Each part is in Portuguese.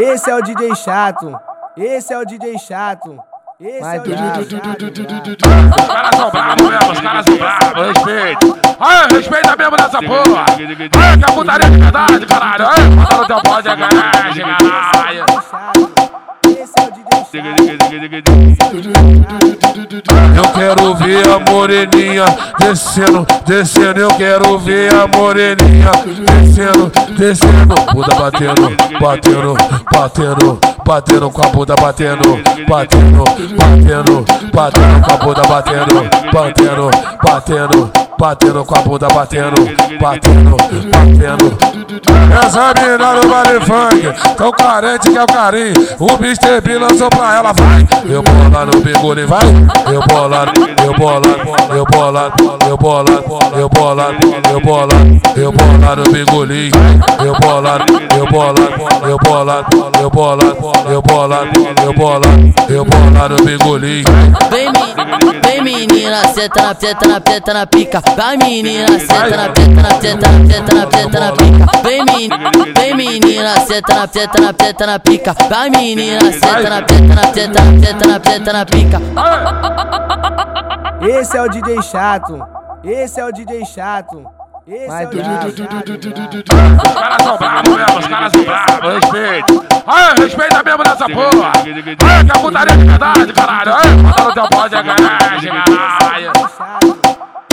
Esse é o DJ chato. Esse é o DJ chato. Esse Vai é o. DJ chato. Os caras são bravos mesmo, os caras são bravos, respeito. Ai, respeita mesmo nessa porra. Ai, que é putaria de verdade, caralho. Ai, no teu pau de garagem, caralho. Eu quero ver a moreninha descendo, descendo. Eu quero ver a moreninha descendo, descendo. Bunda batendo, batendo, batendo, batendo com a bunda batendo, batendo, batendo, batendo com a bunda batendo, batendo, batendo, batendo com a bunda batendo, batendo, batendo. Essa mina no baile funk, tão carente que é o carinho. O Mr. B lançou pra ela, vai. Eu bola no bigode, vai. Eu bola, eu bola, eu bola, eu bola, eu bola, eu bola, eu bola no bigolim. Eu bola, eu bola, eu bola, eu bola, eu bola, eu bola, eu bola no bigolim. Vem, me- vem menina, senta na senta na senta na pica. Vai menina, senta na senta na senta na senta na senta na pica. Vem, men- vem menina, senta na senta na senta na pica. Vai menina, senta na senta na senta na senta na senta na pica. Esse é o DJ chato. Esse é o DJ chato. Esse Vai é o. DJ chato. Os caras são bravos mesmo, os caras são bravos, respeito. Ai, respeita mesmo nessa porra. Ai, que é putaria de verdade, caralho. Ai, bota no teu pau de garagem, caralho.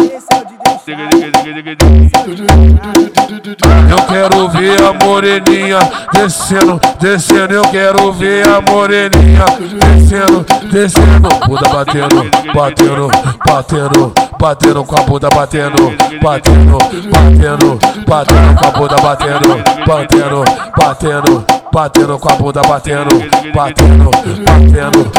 Esse é o DJ chato. Eu quero ver a moreninha descendo, descendo. Eu quero ver a moreninha descendo, descendo. Bunda batendo, batendo, batendo, batendo com a bunda batendo, batendo, batendo, batendo com a bunda batendo, batendo, batendo, batendo com a bunda batendo, batendo, batendo.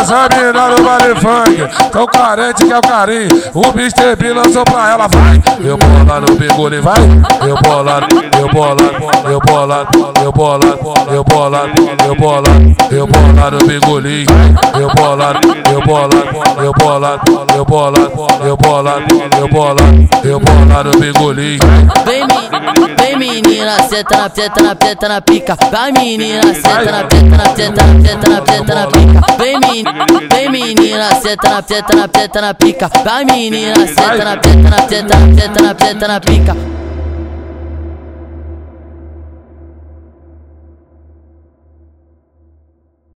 Essa mina no baile funk, tão carente que é o carinho. O Mr. B lançou pra ela, vai. Eu bola no bigode, vai. Eu bola, eu bola, eu bola, eu bola, eu bola, eu bola, eu bola no bigolim. Eu bola, eu bola, eu bola, eu bola, eu bola, eu bola, eu bola no bigolim. Vem, vem menina, senta na senta na senta na pica. Vai menina, senta na senta na senta na senta na senta na pica. Vem, men- vem menina, senta na senta na senta na pica. Vai menina, senta na senta na senta na senta na senta na pica.